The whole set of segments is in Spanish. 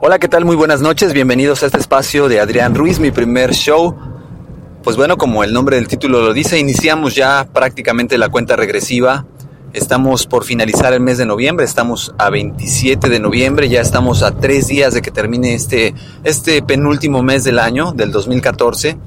Hola, ¿qué tal? Muy buenas noches. Bienvenidos a este espacio de Adrián Ruiz, mi primer show. Pues bueno, como el nombre del título lo dice, iniciamos ya prácticamente la cuenta regresiva. Estamos por finalizar el mes de noviembre, estamos a 27 de noviembre, ya estamos a tres días de que termine este, este penúltimo mes del año, del 2014.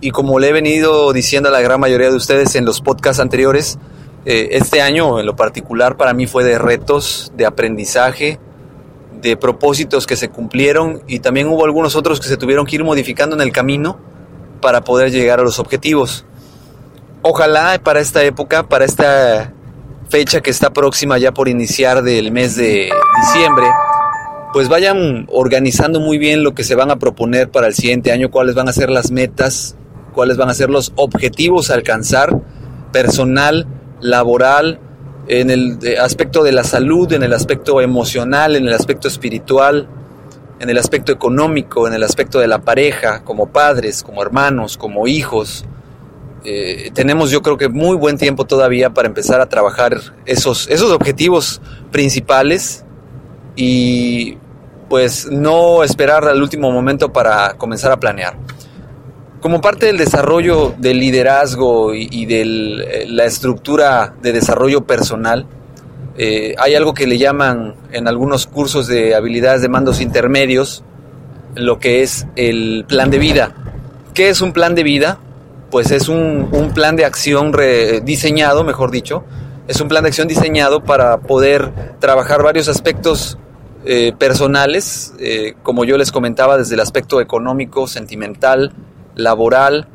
Y como le he venido diciendo a la gran mayoría de ustedes en los podcasts anteriores, eh, este año en lo particular para mí fue de retos, de aprendizaje, de propósitos que se cumplieron y también hubo algunos otros que se tuvieron que ir modificando en el camino para poder llegar a los objetivos. Ojalá para esta época, para esta fecha que está próxima ya por iniciar del mes de diciembre, pues vayan organizando muy bien lo que se van a proponer para el siguiente año, cuáles van a ser las metas, cuáles van a ser los objetivos a alcanzar personal, laboral, en el aspecto de la salud, en el aspecto emocional, en el aspecto espiritual, en el aspecto económico, en el aspecto de la pareja, como padres, como hermanos, como hijos. Eh, tenemos yo creo que muy buen tiempo todavía para empezar a trabajar esos, esos objetivos principales y pues no esperar al último momento para comenzar a planear. Como parte del desarrollo del liderazgo y, de eh, la estructura de desarrollo personal, eh, hay algo que le llaman en algunos cursos de habilidades de mandos intermedios, lo que es el plan de vida. ¿Qué es un plan de vida? Pues es un, plan de acción diseñado, mejor dicho, es un plan de acción diseñado para poder trabajar varios aspectos eh, personales, como yo les comentaba, desde el aspecto económico, sentimental, laboral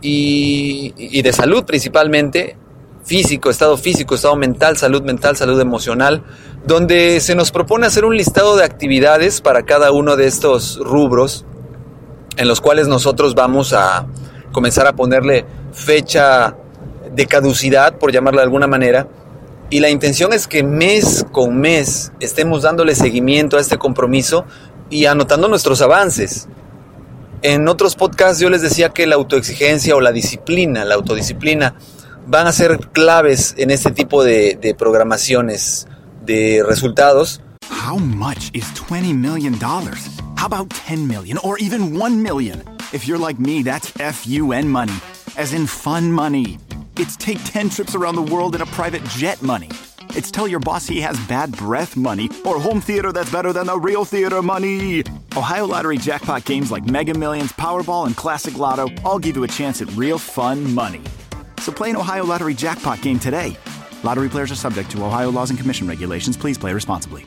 y, de salud principalmente, físico, estado físico, estado mental, salud mental, salud emocional, donde se nos propone hacer un listado de actividades para cada uno de estos rubros, en los cuales nosotros vamos a comenzar a ponerle fecha de caducidad, por llamarlo de alguna manera, y la intención es que mes con mes estemos dándole seguimiento a este compromiso y anotando nuestros avances. En otros podcasts yo les decía que la autoexigencia o la disciplina, la autodisciplina, van a ser claves en este tipo de, programaciones de resultados. How much is 20 million dollars? How about 10 million or even 1 million? If you're like me, that's FUN money, as in fun money. It's take 10 trips around the world in a private jet money. It's tell your boss he has bad breath money or home theater that's better than the real theater money. Ohio Lottery jackpot games like Mega Millions, Powerball, and Classic Lotto all give you a chance at real fun money. So play an Ohio Lottery jackpot game today. Lottery players are subject to Ohio laws and commission regulations. Please play responsibly.